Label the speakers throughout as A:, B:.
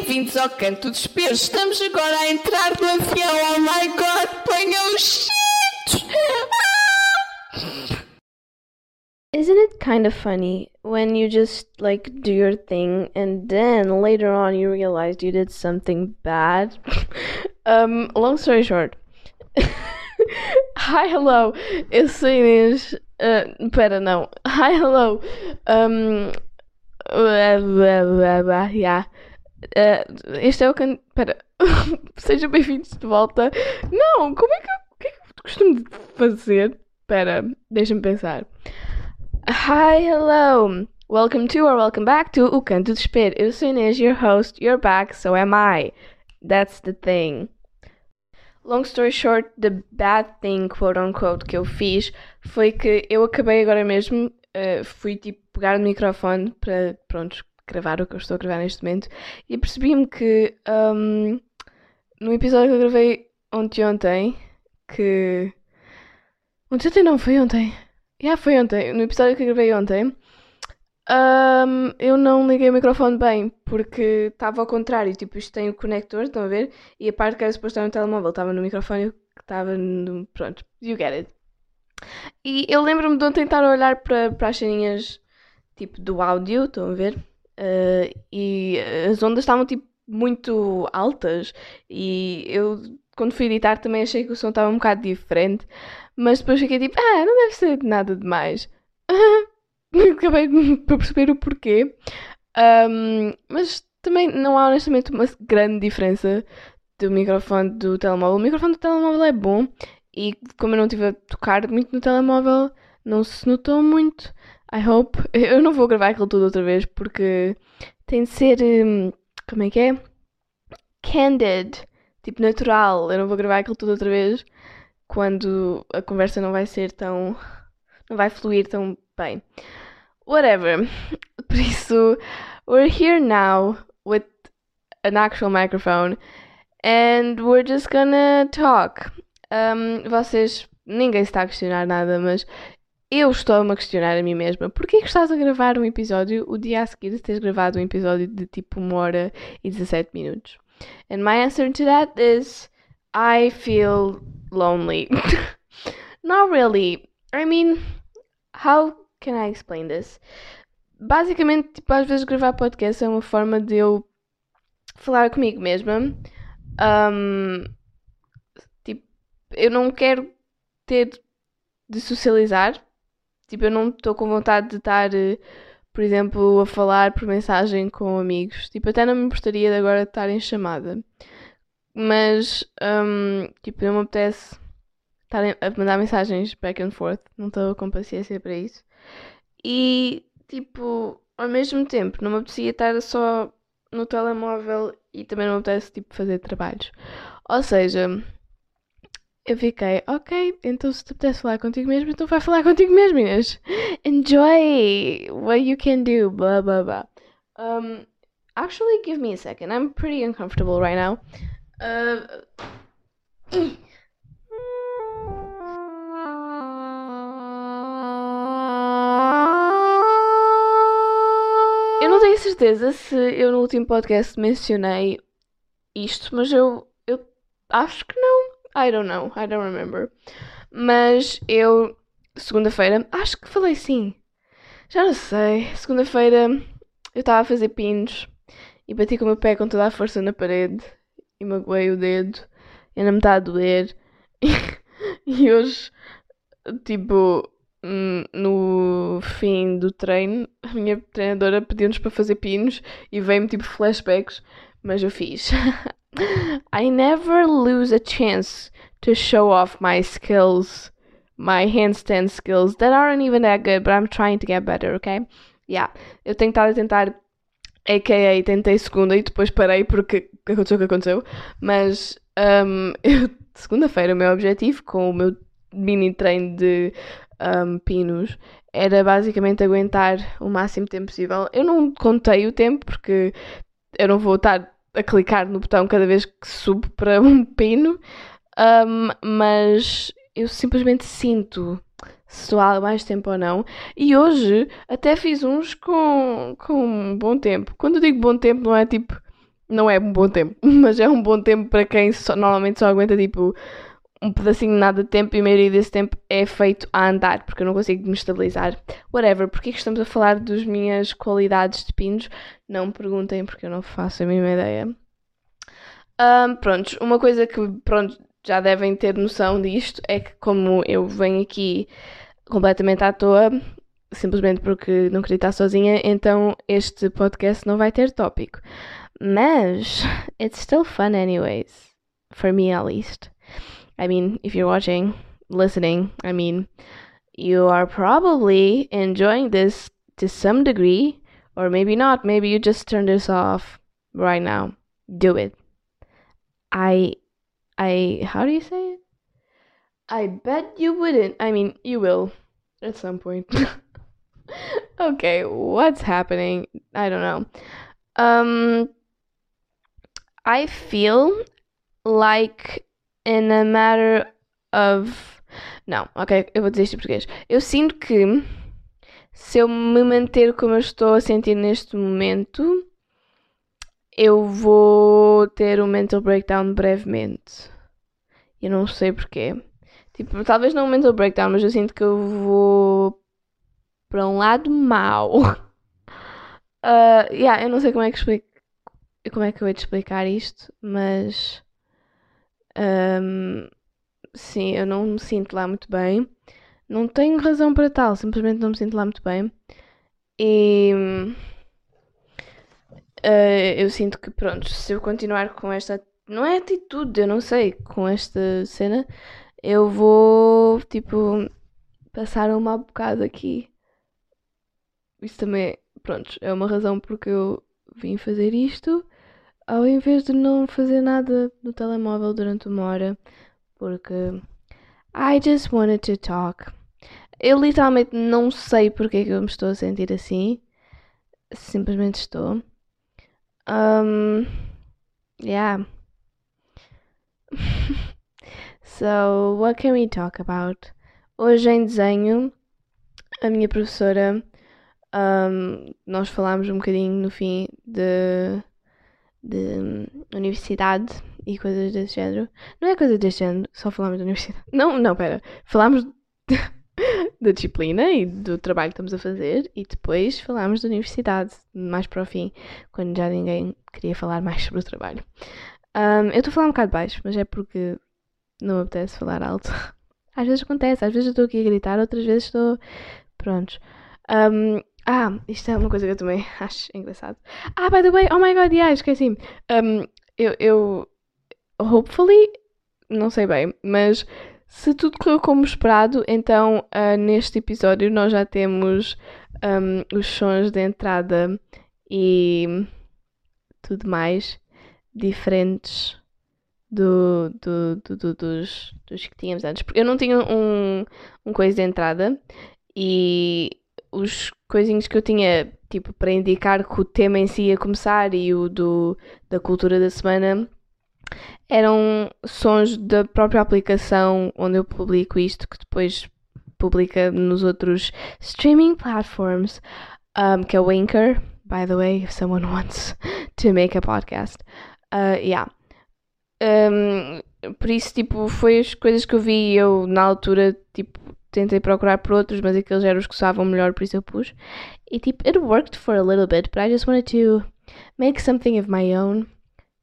A: Bem-vindos ao Canto Espelhos. Estamos agora a entrar no avião. Oh my god, ponham os cintos!
B: Isn't it kind of funny when you just like do your thing and then later on you realize you did something bad? um, long story short. Hi, hello. Eu sou Inês. Uh, pera, não. Hi, hello. Um, yeah. Uh, este é o can... Pera. Sejam bem-vindos de volta. Não, como é que eu, o que é que eu costumo fazer? Pera, deixa-me pensar. Hi, hello. Welcome to or welcome back to O Canto de Espelho. Eu sou Inês, your host. You're back, so am I. That's the thing. Long story short, the bad thing, quote unquote, que eu fiz foi que eu acabei agora mesmo, uh, fui tipo pegar o microfone para, pronto, gravar o que eu estou a gravar neste momento e percebi-me que um, no episódio que eu gravei ontem, ontem, que. Ontem, ontem não, foi ontem. Já yeah, foi ontem. No episódio que eu gravei ontem, um, eu não liguei o microfone bem, porque estava ao contrário. Tipo, isto tem o conector, estão a ver? E a parte que era suposto estar no telemóvel estava no microfone que estava no. Pronto, you get it. E eu lembro-me de ontem estar a olhar para, as ceninhas tipo do áudio, estão a ver? Uh, e as ondas estavam tipo muito altas e eu quando fui editar também achei que o som estava um bocado diferente, mas depois fiquei tipo, ah, não deve ser nada demais. Acabei por perceber o porquê. Um, mas também não há honestamente uma grande diferença do microfone do telemóvel. O microfone do telemóvel é bom e como eu não estive a tocar muito no telemóvel, não se notou muito. I hope. Eu não vou gravar aquilo tudo outra vez porque tem de ser. Hum, como é que é? Candid. Tipo, natural. Eu não vou gravar aquilo tudo outra vez quando a conversa não vai ser tão. não vai fluir tão bem. Whatever. Por isso, we're here now with an actual microphone and we're just gonna talk. Um, vocês. ninguém está a questionar nada, mas eu estou-me a questionar a mim mesma. Porquê que estás a gravar um episódio o dia a seguir de teres gravado um episódio de tipo 1 hora e 17 minutos? And my answer to that is I feel lonely. Not really. I mean, how can I explain this? Basicamente, tipo, às vezes gravar podcast é uma forma de eu falar comigo mesma. Um, tipo, eu não quero ter de socializar Tipo, eu não estou com vontade de estar, eh, por exemplo, a falar por mensagem com amigos. Tipo, até não me importaria de agora estar em chamada. Mas, um, tipo, não me apetece estar a mandar mensagens back and forth. Não estou com paciência para isso. E, tipo, ao mesmo tempo, não me apetecia estar só no telemóvel e também não me apetece, tipo, fazer trabalhos. Ou seja, eu fiquei, ok, então se tu pudesse falar contigo mesmo, então vai falar contigo mesmo, Inês. Enjoy what you can do, blah blah blah. Um, actually, give me a second. I'm pretty uncomfortable right now. Uh, eu não tenho certeza se eu no último podcast mencionei isto, mas eu, eu acho que. I don't know, I don't remember. Mas eu, segunda-feira, acho que falei sim. Já não sei. Segunda-feira eu estava a fazer pinos e bati com o meu pé com toda a força na parede e magoei o dedo. E ainda me está a doer. e hoje, tipo, hum, no fim do treino, a minha treinadora pediu-nos para fazer pinos e veio-me tipo flashbacks, mas eu fiz. I never lose a chance to show off my skills, my handstand skills that aren't even that good, but I'm trying to get better, okay? Yeah, eu tenho estado a tentar, aka tentei segunda e depois parei porque aconteceu o que aconteceu, mas um, segunda-feira o meu objetivo com o meu mini treino de um, pinos era basicamente aguentar o máximo tempo possível. Eu não contei o tempo porque eu não vou estar a clicar no botão cada vez que subo para um pino, um, mas eu simplesmente sinto se estou há mais tempo ou não. E hoje até fiz uns com, com um bom tempo. Quando eu digo bom tempo, não é tipo não é um bom tempo, mas é um bom tempo para quem só- normalmente só aguenta tipo um pedacinho de nada de tempo e a maioria desse tempo é feito a andar, porque eu não consigo me estabilizar. Whatever, porque é que estamos a falar das minhas qualidades de pinos? Não me perguntem, porque eu não faço a mínima ideia. Prontos, uma coisa que pronto, já devem ter noção disto é que como eu venho aqui completamente à toa, simplesmente porque não queria estar sozinha, então este podcast não vai ter tópico. Mas it's still fun anyways. For me at least. I mean, if you're watching, listening, I mean, you are probably enjoying this to some degree, or maybe not. Maybe you just turn this off right now. Do it. I, I, how do you say it? I bet you wouldn't. I mean, you will at some point. okay, what's happening? I don't know. Um, I feel like in a matter of. Não, ok, eu vou dizer isto em português. Eu sinto que se eu me manter como eu estou a sentir neste momento, eu vou ter um mental breakdown brevemente. Eu não sei porquê. Tipo, talvez não um mental breakdown, mas eu sinto que eu vou para um lado mau. Uh, yeah, eu não sei como é que explico, como é que eu hei de explicar isto, mas um, sim, eu não me sinto lá muito bem. Não tenho razão para tal, simplesmente não me sinto lá muito bem. E uh, eu sinto que, pronto, se eu continuar com esta. Não é atitude, eu não sei, com esta cena, eu vou, tipo, passar um mau bocado aqui. Isso também, pronto, é uma razão porque eu vim fazer isto ao invés de não fazer nada no telemóvel durante uma hora, porque I just wanted to talk. Eu literalmente não sei porque é que eu me estou a sentir assim. Simplesmente estou. Um, yeah. so, what can we talk about? Hoje em desenho, a minha professora, um, nós falámos um bocadinho no fim de, de universidade e coisas desse género. Não é coisa desse género, só falámos da universidade. Não, não, pera. Falámos da disciplina e do trabalho que estamos a fazer e depois falámos da universidade, mais para o fim, quando já ninguém queria falar mais sobre o trabalho. Um, eu estou a falar um bocado baixo, mas é porque não me apetece falar alto. Às vezes acontece, às vezes eu estou aqui a gritar, outras vezes estou. Prontos. Um, ah, isto é uma coisa que eu também acho engraçado. Ah, by the way, oh my god, yeah, esqueci-me. Um, eu, eu. Hopefully, não sei bem, mas se tudo correu como esperado, então uh, neste episódio nós já temos um, os sons de entrada e tudo mais diferentes do, do, do, do, dos, dos que tínhamos antes. Porque eu não tinha um, um coisa de entrada e os coisinhos que eu tinha tipo para indicar que o tema em si ia começar e o do, da cultura da semana eram sons da própria aplicação onde eu publico isto, que depois publica nos outros streaming platforms, um, que é o Anchor, by the way, if someone wants to make a podcast. Uh, yeah. Um, por isso, tipo, foi as coisas que eu vi eu, na altura, tipo, tentei procurar por outros, mas aqueles eram os que soavam melhor, por isso eu pus. E, tipo, it worked for a little bit, but I just wanted to make something of my own.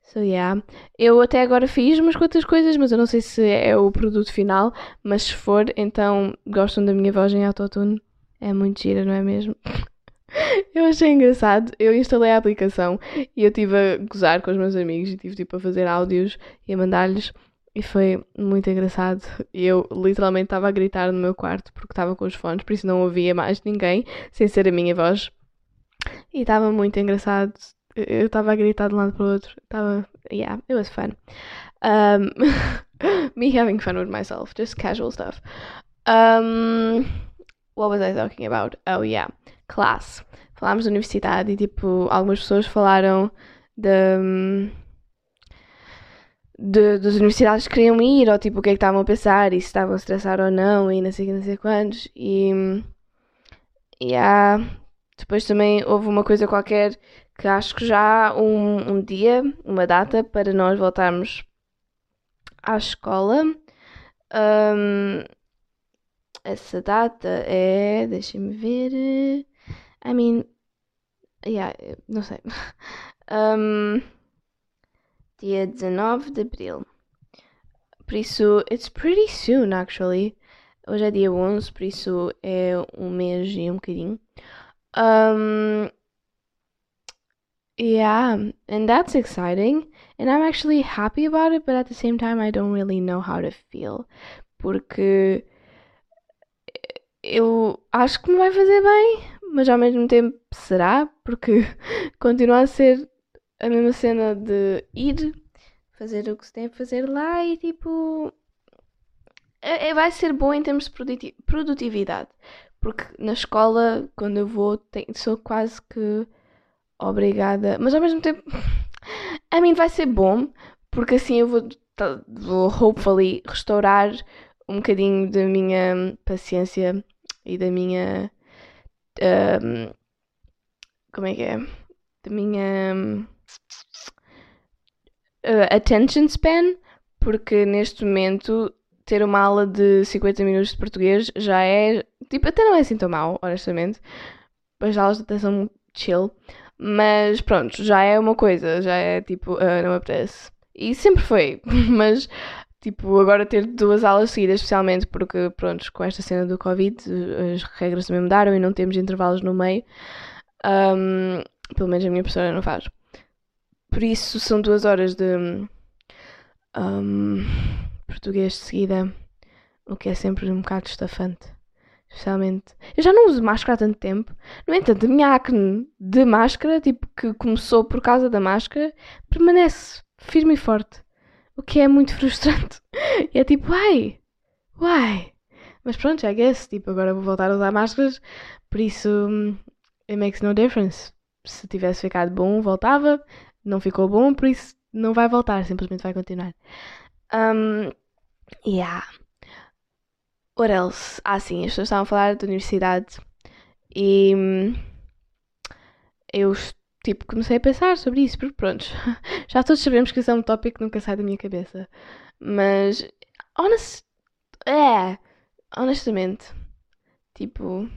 B: So, yeah. Eu até agora fiz umas quantas coisas, mas eu não sei se é o produto final. Mas se for, então gostam da minha voz em autotune. É muito gira, não é mesmo? eu achei engraçado. Eu instalei a aplicação e eu estive a gozar com os meus amigos e estive tipo a fazer áudios e a mandar-lhes. E foi muito engraçado. Eu literalmente estava a gritar no meu quarto porque estava com os fones, por isso não ouvia mais ninguém, sem ser a minha voz. E estava muito engraçado eu estava a gritar de um lado para o outro. Estava. Yeah, it was fun. Um, me having fun with myself, just casual stuff. Um, what was I talking about? Oh, yeah, class. Falámos da universidade e, tipo, algumas pessoas falaram de, de, das universidades que queriam ir, ou tipo, o que é que estavam a pensar, e se estavam a estressar ou não, e não sei, não sei quantos. E. Yeah, depois também houve uma coisa qualquer que acho que já há um, um dia, uma data para nós voltarmos à escola. Um, essa data é. Deixem-me ver. I mean. Yeah, não sei. Um, dia 19 de abril. Por isso, it's pretty soon, actually. Hoje é dia 11, por isso é um mês e um bocadinho. Um, yeah, and that's exciting. And I'm actually happy about it, but at the same time, I don't really know how to feel. Porque eu acho que me vai fazer bem, mas ao mesmo tempo será, porque continua a ser a mesma cena de ir fazer o que se tem a fazer lá e tipo. É, é, vai ser bom em termos de produtividade. Porque na escola, quando eu vou, tenho, sou quase que obrigada. Mas ao mesmo tempo, a mim vai ser bom, porque assim eu vou, vou hopefully restaurar um bocadinho da minha paciência e da minha. Um, como é que é? Da minha. Uh, attention span, porque neste momento ter uma aula de 50 minutos de português já é. Tipo, até não é assim tão mal, honestamente. As aulas até são chill. Mas pronto, já é uma coisa, já é tipo, uh, não me apetece. E sempre foi, mas tipo, agora ter duas aulas seguidas, especialmente porque, pronto, com esta cena do Covid, as regras também mudaram e não temos intervalos no meio. Um, pelo menos a minha professora não faz. Por isso são duas horas de um, português de seguida, o que é sempre um bocado estafante. Especialmente. Eu já não uso máscara há tanto tempo. No entanto, a minha acne de máscara, tipo, que começou por causa da máscara, permanece firme e forte. O que é muito frustrante. E é tipo, ai, uai. Mas pronto, I guess. Tipo, agora vou voltar a usar máscaras. Por isso, hum, it makes no difference. Se tivesse ficado bom, voltava. Não ficou bom, por isso não vai voltar. Simplesmente vai continuar. Um, yeah. What else? Ah, sim, as pessoas estavam a falar da universidade e hum, eu tipo comecei a pensar sobre isso, porque pronto, já todos sabemos que isso é um tópico que nunca sai da minha cabeça. Mas honest, é, honestamente, tipo,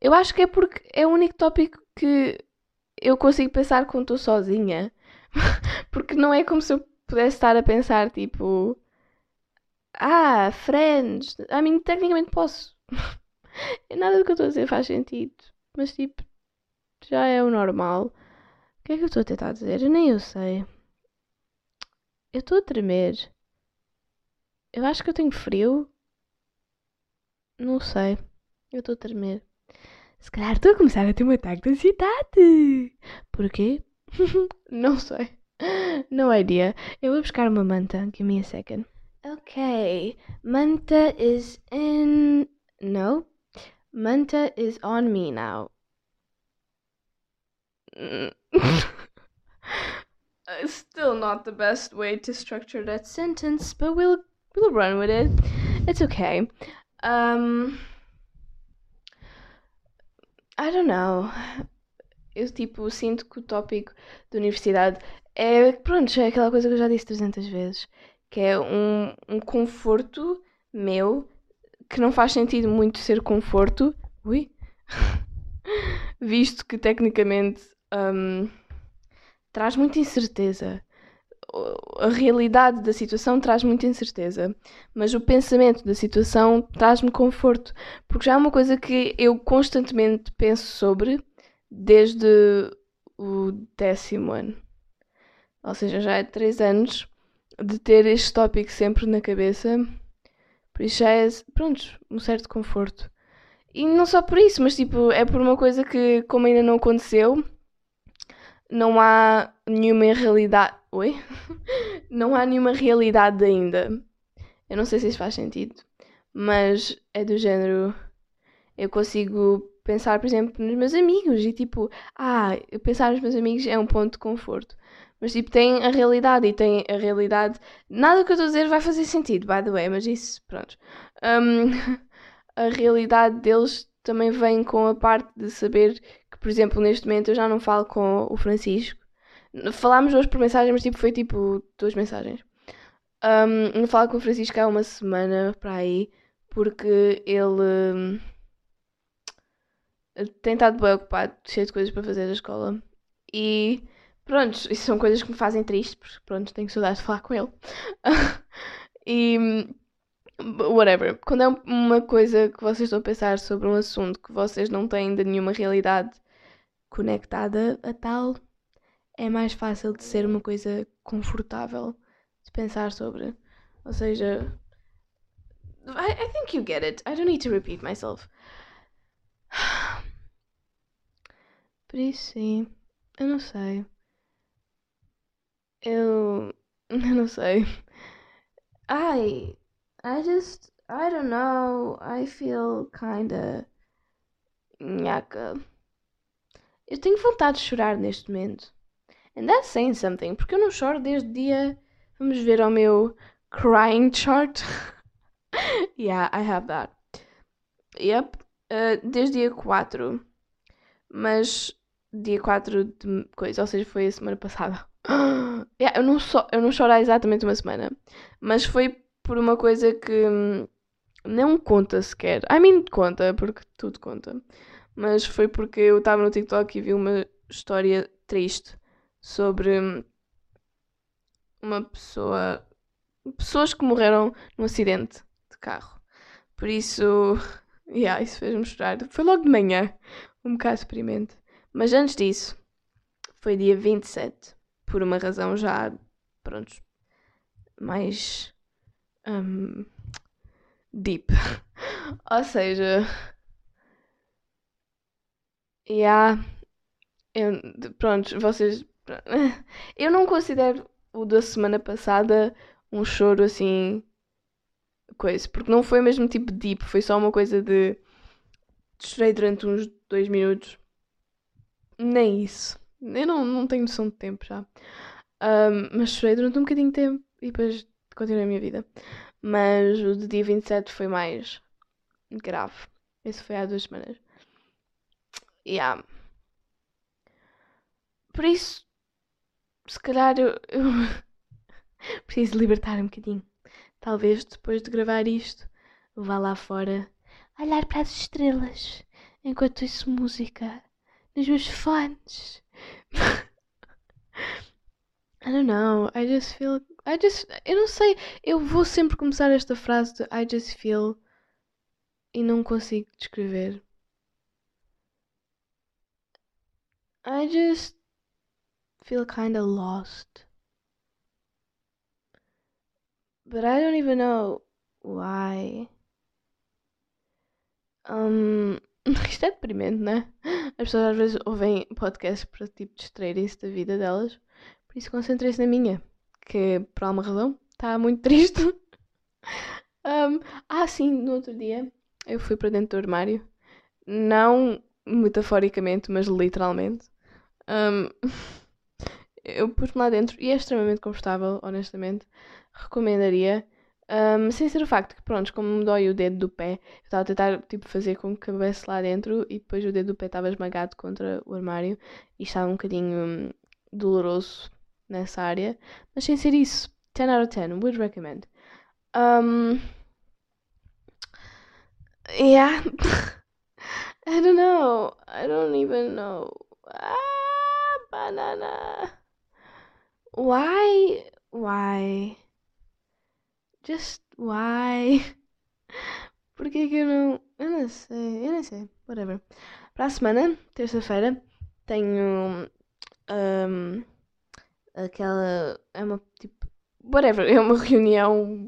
B: eu acho que é porque é o único tópico que eu consigo pensar quando estou sozinha. porque não é como se eu pudesse estar a pensar tipo ah, Friends. A mim, tecnicamente posso. Nada do que eu estou a dizer faz sentido. Mas, tipo, já é o normal. O que é que eu estou a tentar dizer? Eu nem eu sei. Eu estou a tremer. Eu acho que eu tenho frio. Não sei. Eu estou a tremer. Se calhar estou a começar a ter um ataque de ansiedade. Porquê? Não sei. No idea. Eu vou buscar uma manta. Give me a second. Okay, Manta is in. No, Manta is on me now. Still not the best way to structure that sentence, but we'll we'll run with it. It's okay. Um, I don't know. Eu tipo sinto que o tópico da universidade é pronto, é aquela coisa que eu já disse 300 vezes que é um, um conforto meu que não faz sentido muito ser conforto, ui, visto que tecnicamente um, traz muita incerteza. A realidade da situação traz muita incerteza, mas o pensamento da situação traz-me conforto, porque já é uma coisa que eu constantemente penso sobre desde o décimo ano. Ou seja, já é três anos de ter este tópico sempre na cabeça. Por isso já é, pronto, um certo conforto. E não só por isso, mas tipo, é por uma coisa que, como ainda não aconteceu, não há nenhuma realidade. Oi? não há nenhuma realidade ainda. Eu não sei se isso faz sentido, mas é do género. Eu consigo pensar, por exemplo, nos meus amigos e tipo, ah, pensar nos meus amigos é um ponto de conforto. Mas tipo, tem a realidade e tem a realidade. Nada que eu estou a dizer vai fazer sentido, by the way, mas isso, pronto. Um, a realidade deles também vem com a parte de saber por exemplo, neste momento eu já não falo com o Francisco. Falámos hoje por mensagem, mas tipo, foi tipo duas mensagens. Um, falo com o Francisco há uma semana para aí, porque ele uh, tem estado bem ocupado, cheio de coisas para fazer da escola. E pronto, isso são coisas que me fazem triste, porque pronto, tenho saudades de falar com ele. e whatever. Quando é uma coisa que vocês estão a pensar sobre um assunto que vocês não têm ainda nenhuma realidade conectada a tal, é mais fácil de ser uma coisa confortável de pensar sobre. Ou seja, I, I think you get it. I don't need to repeat myself. Por isso, sim. Eu não sei. Eu. Eu não sei. Ai. I just, I don't know, I feel kinda nhaca. Eu tenho vontade de chorar neste momento. And that's saying something, porque eu não choro desde dia. Vamos ver ao meu crying chart. yeah, I have that. Yep, uh, desde dia 4. Mas dia 4 de coisa, ou seja, foi a semana passada. yeah, eu, não so, eu não choro há exatamente uma semana. Mas foi por uma coisa que hum, não conta sequer. I mean, conta, porque tudo conta. Mas foi porque eu estava no TikTok e vi uma história triste sobre uma pessoa. Pessoas que morreram num acidente de carro. Por isso, yeah, isso fez-me chorar. Foi logo de manhã, um bocado experimento. Mas antes disso, foi dia 27, por uma razão já, pronto, mais um, deep. Ou seja, yeah, eu, pronto, vocês. Eu não considero o da semana passada um choro assim. coisa, porque não foi mesmo tipo deep, foi só uma coisa de. chorei durante uns dois minutos. Nem isso. Eu não, não tenho noção de tempo já. Um, mas chorei durante um bocadinho de tempo e depois continuei a minha vida. Mas o do dia 27 foi mais grave. Esse foi há duas semanas. Yeah. Por isso, se calhar eu, eu preciso libertar um bocadinho. Talvez depois de gravar isto, vá lá fora olhar para as estrelas enquanto ouço música nos meus fones. I don't know. I just feel I just. Eu não sei. Eu vou sempre começar esta frase de I just feel. E não consigo descrever. I just feel kinda lost. But I don't even know why. Um, isto é deprimente, né? As pessoas às vezes ouvem podcasts para tipo distraírem-se da vida delas. Por isso concentrem-se na minha que por alguma razão está muito triste. um, ah, sim, no outro dia eu fui para dentro do armário. Não metaforicamente, mas literalmente. Um, eu pus-me lá dentro e é extremamente confortável, honestamente. Recomendaria. Um, sem ser o facto que, pronto, como me dói o dedo do pé, eu estava a tentar tipo, fazer com que cabesse lá dentro e depois o dedo do pé estava esmagado contra o armário e estava um bocadinho hum, doloroso nessa área. Mas sem ser isso, 10 out of 10, would recommend. Um, yeah. I don't know. I don't even know. Ah, banana. Why? Why? Just why? Por que que eu não. Eu não sei, eu não sei. Whatever. Para a semana, terça-feira, tenho. Um, aquela. É uma tipo. Whatever, é uma reunião,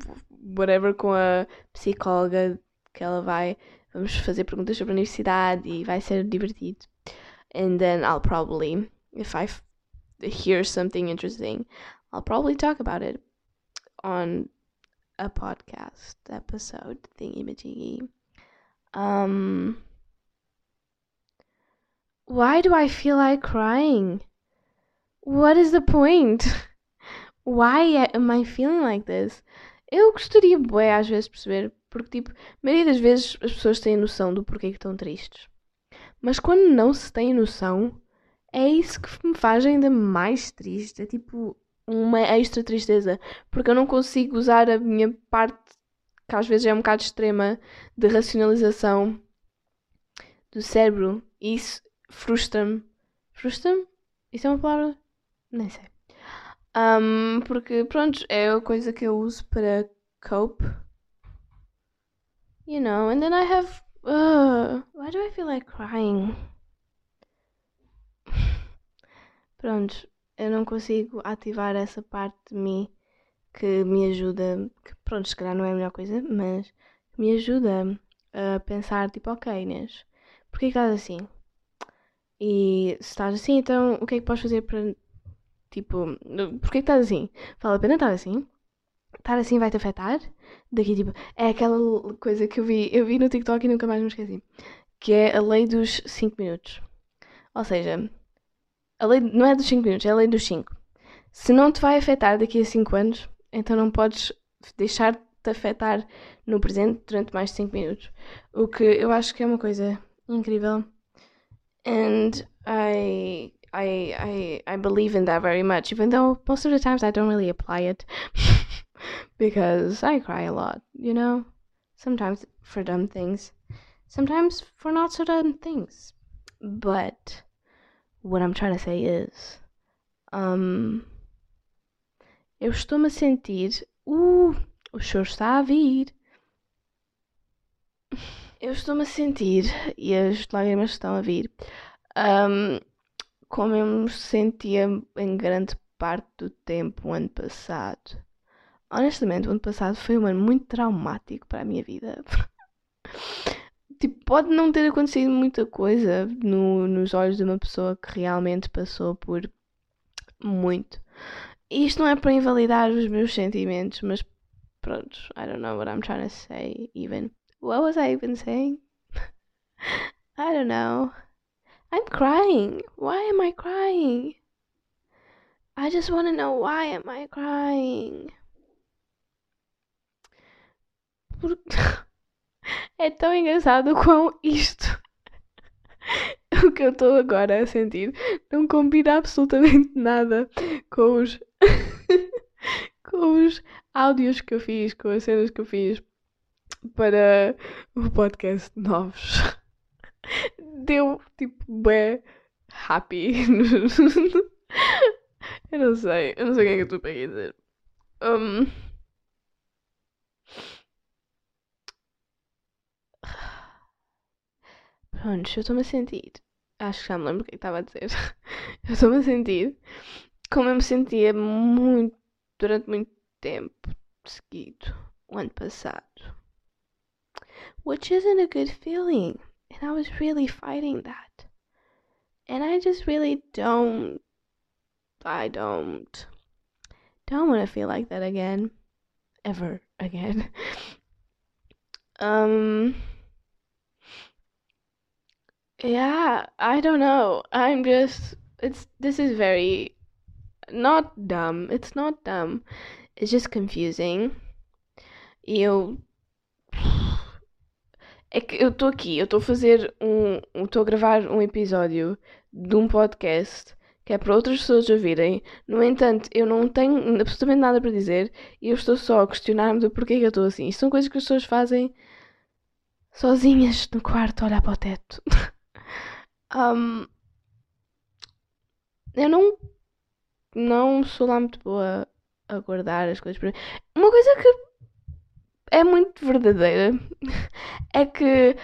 B: whatever, com a psicóloga que ela vai. Vamos fazer perguntas sobre a universidade e vai ser divertido. And then I'll probably, if I hear something interesting, I'll probably talk about it on a podcast episode thingy majiggy. Um, why do I feel like crying? What is the point? Why am I feeling like this? Eu gostaria, bué, às vezes, perceber, porque, tipo, a maioria das vezes as pessoas têm noção do porquê que estão tristes. Mas quando não se tem noção, é isso que me faz ainda mais triste. É tipo uma extra tristeza. Porque eu não consigo usar a minha parte, que às vezes é um bocado extrema, de racionalização do cérebro. E isso frustra-me. Frustra-me? Isso é uma palavra? Nem sei. Um, porque, pronto, é a coisa que eu uso para cope. You know, and then I have. Uh, why do I feel like crying? Pronto, eu não consigo ativar essa parte de mim que me ajuda. Que, pronto, se calhar não é a melhor coisa, mas me ajuda a pensar, tipo, ok, Inês, porquê que estás assim? E se estás assim, então o que é que podes fazer para. Tipo, porquê que estás assim? Vale a pena estar assim? Estar assim vai te afetar? Daqui, tipo, é aquela coisa que eu vi, eu vi no TikTok e nunca mais me esqueci. Que é a lei dos 5 minutos. Ou seja, a lei não é dos 5 minutos, é a lei dos 5. Se não te vai afetar daqui a 5 anos, então não podes deixar-te afetar no presente durante mais de 5 minutos. O que eu acho que é uma coisa incrível. And I I I I believe in that very much, even though most of the times I don't really apply it because I cry a lot, you know? Sometimes for dumb things, sometimes for not so dumb things. But what I'm trying to say is, um, eu estou-me a sentir, uh, o choro está a vir. Eu estou-me a sentir, e as lágrimas estão a vir, um, como eu me sentia em grande parte do tempo o ano passado. Honestamente, o ano passado foi um ano muito traumático para a minha vida. tipo, pode não ter acontecido muita coisa no, nos olhos de uma pessoa que realmente passou por muito. E isto não é para invalidar os meus sentimentos, mas pronto, I don't know what I'm trying to say even. What was I even saying? I don't know. I'm crying. Why am I crying? I just want to know why am I crying? Por... é tão engraçado quão isto o que eu estou agora a sentir não combina absolutamente nada com os com os áudios que eu fiz, com as cenas que eu fiz para o podcast novos. Deu tipo bem happy. eu não sei, eu não sei o que é que eu estou para dizer. Um... Pronto, eu estou-me a sentir. Acho que já me lembro o que estava a dizer. Eu estou-me a sentir como eu me sentia muito durante muito tempo seguido o ano passado. Which isn't a good feeling. And I was really fighting that. And I just really don't. I don't. Don't want to feel like that again. Ever again. um. Yeah, I don't know. I'm just. It's. This is very. Not dumb. It's not dumb. It's just confusing. E eu. É que eu estou aqui, eu estou a fazer um. Estou a gravar um episódio de um podcast que é para outras pessoas ouvirem. No entanto, eu não tenho absolutamente nada para dizer e eu estou só a questionar-me do porquê que eu estou assim. Isto são coisas que as pessoas fazem sozinhas no quarto, a olhar para o teto. um, eu não. Não sou lá muito boa a guardar as coisas para mim. Uma coisa que é muito verdadeira é que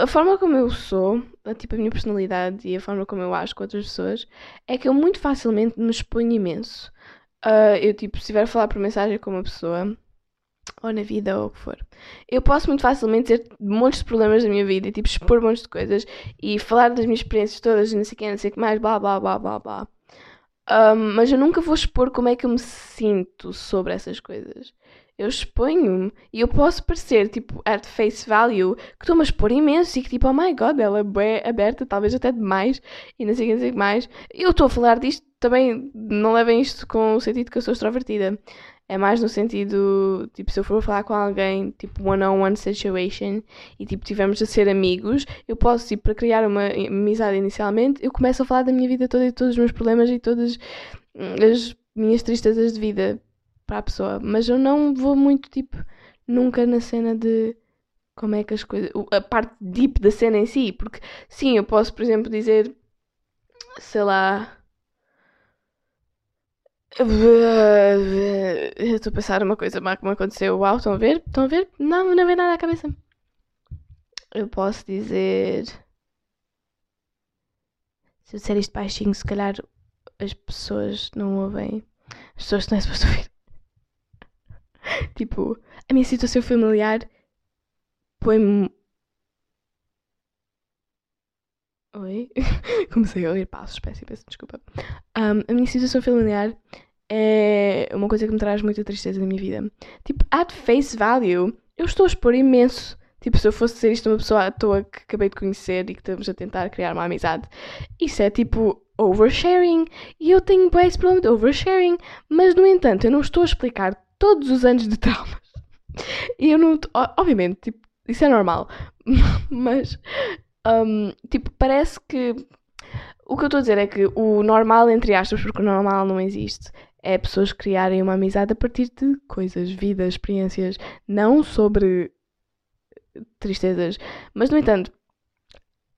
B: a forma como eu sou, a, tipo a minha personalidade e a forma como eu acho com outras pessoas, é que eu muito facilmente me exponho imenso. Uh, eu, tipo, se estiver a falar por mensagem com uma pessoa, ou na vida, ou o que for, eu posso muito facilmente ter montes de problemas na minha vida e, tipo, expor montes de coisas e falar das minhas experiências todas, não sei o que, não sei o que mais, blá blá blá blá blá. Um, mas eu nunca vou expor como é que eu me sinto sobre essas coisas. Eu exponho-me e eu posso parecer, tipo, at face value, que estou-me a expor imenso e que, tipo, oh my god, ela é bem aberta, talvez até demais, e não sei o que, não sei o que mais. Eu estou a falar disto também não levem isto com o sentido que eu sou extrovertida. É mais no sentido, tipo, se eu for falar com alguém, tipo, one-on-one situation, e, tipo, tivemos a ser amigos, eu posso, tipo, para criar uma amizade inicialmente, eu começo a falar da minha vida toda e todos os meus problemas e todas as minhas tristezas de vida para a pessoa. Mas eu não vou muito, tipo, nunca na cena de como é que as coisas. a parte deep da cena em si, porque, sim, eu posso, por exemplo, dizer, sei lá eu estou a pensar uma coisa má que me aconteceu. Uau, estão a ver? Estão a ver? Não, não vem nada à cabeça. Eu posso dizer. Se eu disser isto baixinho, se calhar as pessoas não ouvem. As pessoas não é suposto ouvir. tipo, a minha situação familiar põe-me. Oi? Comecei a ouvir passos, peço, peço desculpa. Um, a minha situação familiar é uma coisa que me traz muita tristeza na minha vida. Tipo, at face value, eu estou a expor imenso. Tipo, se eu fosse dizer isto a uma pessoa à toa que acabei de conhecer e que estamos a tentar criar uma amizade, isso é tipo oversharing. E eu tenho bem esse problema de oversharing. Mas, no entanto, eu não estou a explicar todos os anos de traumas. E eu não. Obviamente, tipo, isso é normal. mas, um, tipo, parece que. O que eu estou a dizer é que o normal, entre aspas, porque o normal não existe, é pessoas criarem uma amizade a partir de coisas, vidas, experiências, não sobre tristezas. Mas, no entanto,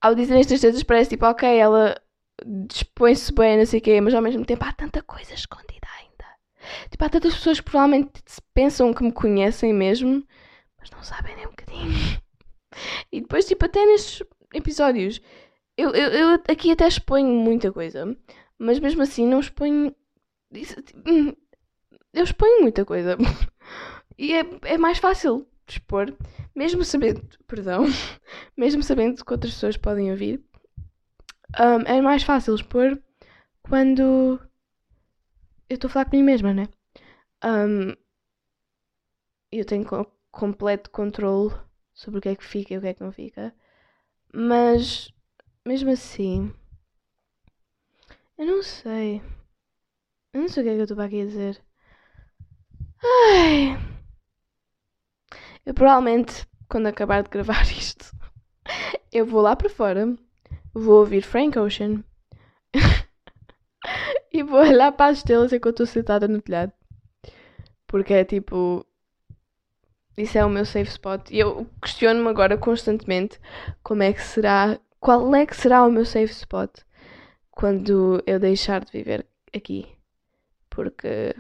B: ao dizer as tristezas, parece tipo, ok, ela dispõe-se bem, não sei o quê, mas ao mesmo tempo há tanta coisa escondida ainda. Tipo, há tantas pessoas que provavelmente pensam que me conhecem mesmo, mas não sabem nem um bocadinho. E depois, tipo, até nestes episódios, eu, eu, eu aqui até exponho muita coisa, mas mesmo assim não exponho Tipo, eu exponho muita coisa. E é, é mais fácil expor, mesmo sabendo, perdão, mesmo sabendo que outras pessoas podem ouvir, um, é mais fácil expor quando eu estou a falar comigo mesma, né? Um, eu tenho completo controle sobre o que é que fica e o que é que não fica, mas mesmo assim, eu não sei. Eu não sei o que é que eu estou aqui a dizer. Ai. Eu provavelmente, quando acabar de gravar isto, eu vou lá para fora, vou ouvir Frank Ocean e vou olhar para as estrelas enquanto estou sentada no telhado. Porque é tipo. Isso é o meu safe spot. E eu questiono-me agora constantemente como é que será. Qual é que será o meu safe spot quando eu deixar de viver aqui? porque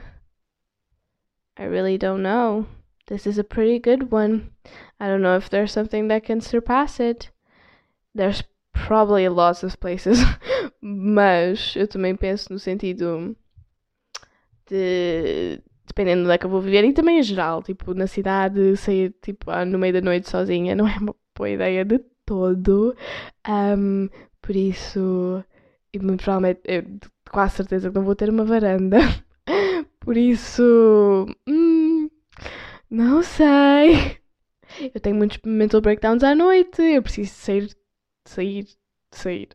B: I really don't know. This is a pretty good one. I don't know if there's something that can surpass it. There's probably lots of places, mas eu também penso no sentido de dependendo de onde é que eu vou viver e também em geral, tipo, na cidade, sair tipo no meio da noite sozinha não é uma boa ideia de todo. Um, por isso, e muito provavelmente, eu quase certeza que não vou ter uma varanda. Por isso. Hum, não sei. Eu tenho muitos mental breakdowns à noite. Eu preciso sair. Sair. Sair.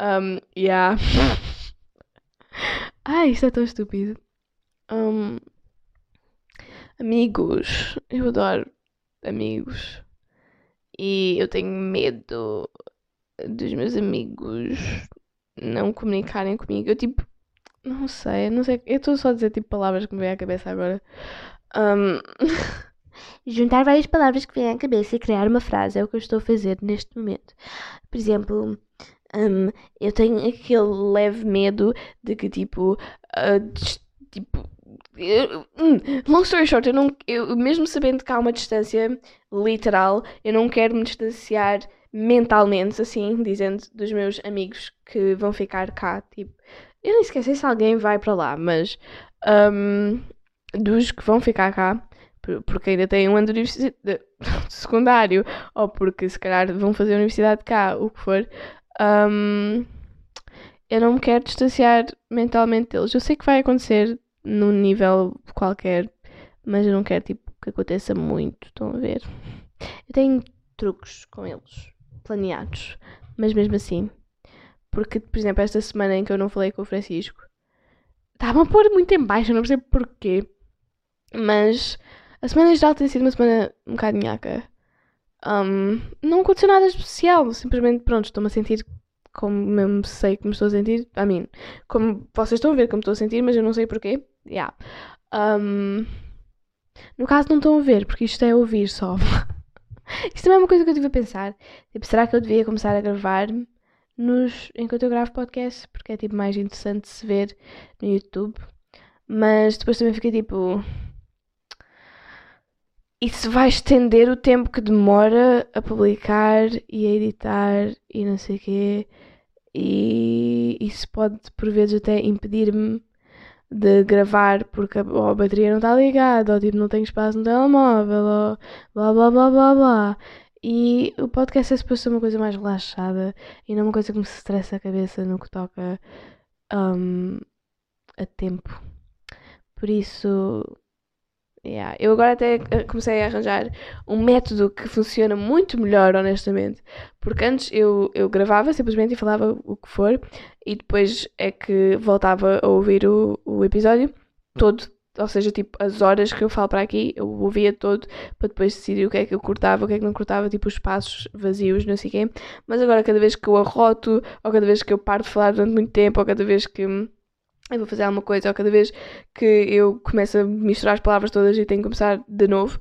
B: Um, yeah. Ai, isto é tão estúpido. Um, amigos. Eu adoro amigos. E eu tenho medo dos meus amigos não comunicarem comigo. Eu tipo, não sei, não sei. Eu estou só a dizer tipo palavras que me vêm à cabeça agora. Um... Juntar várias palavras que vêm à cabeça e criar uma frase é o que eu estou a fazer neste momento. Por exemplo, um, eu tenho aquele leve medo de que tipo. Uh, tipo eu, hum, long story short, eu não, eu, mesmo sabendo que há uma distância literal, eu não quero me distanciar mentalmente, assim, dizendo dos meus amigos que vão ficar cá. Tipo, eu nem esqueci se alguém vai para lá, mas um, dos que vão ficar cá, porque ainda têm um ano de, de secundário, ou porque se calhar vão fazer a universidade cá, o que for, um, eu não me quero distanciar mentalmente deles. Eu sei que vai acontecer num nível qualquer, mas eu não quero tipo, que aconteça muito. Estão a ver? Eu tenho truques com eles planeados, mas mesmo assim. Porque, por exemplo, esta semana em que eu não falei com o Francisco, Estavam a pôr muito em baixo, não percebo porquê. Mas a semana em geral tem sido uma semana um bocado nhaca. Um, não aconteceu nada especial, simplesmente pronto, estou-me a sentir como mesmo sei que me estou a sentir. A mim, como vocês estão a ver como estou a sentir, mas eu não sei porquê. Yeah. Um, no caso, não estão a ver, porque isto é ouvir só. isto também é uma coisa que eu estive a pensar. Tipo, será que eu devia começar a gravar nos, enquanto eu gravo podcast? Porque é tipo mais interessante se ver no YouTube. Mas depois também fiquei tipo. Isso vai estender o tempo que demora a publicar e a editar e não sei o quê. E isso pode por vezes até impedir-me de gravar porque a, ou a bateria não está ligada, ou tipo não tenho espaço no telemóvel, ou blá blá blá blá blá. E o podcast é suposto ser uma coisa mais relaxada e não uma coisa que me estressa a cabeça no que toca um, a tempo. Por isso, yeah. eu agora até eh, comecei a arranjar um método que funciona muito melhor, honestamente. Porque antes eu, eu gravava simplesmente e falava o que for, e depois é que voltava a ouvir o, o episódio todo. Ou seja, tipo, as horas que eu falo para aqui, eu ouvia todo para depois decidir o que é que eu cortava, o que é que não cortava, tipo os espaços vazios, não sei quê. Mas agora, cada vez que eu arroto, ou cada vez que eu paro de falar durante muito tempo, ou cada vez que eu vou fazer alguma coisa, ou cada vez que eu começo a misturar as palavras todas e tenho que começar de novo,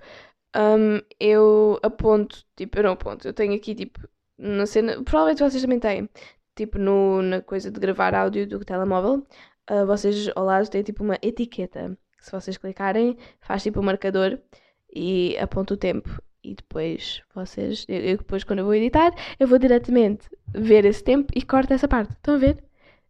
B: um, eu aponto, tipo, eu não aponto, eu tenho aqui, tipo, na cena, provavelmente vocês também têm, tipo, no, na coisa de gravar áudio do telemóvel, uh, vocês ao lado têm, tipo, uma etiqueta, se vocês clicarem, faz, tipo, um marcador e aponta o tempo. E depois vocês, eu, eu depois quando eu vou editar, eu vou diretamente ver esse tempo e corto essa parte. Estão a ver?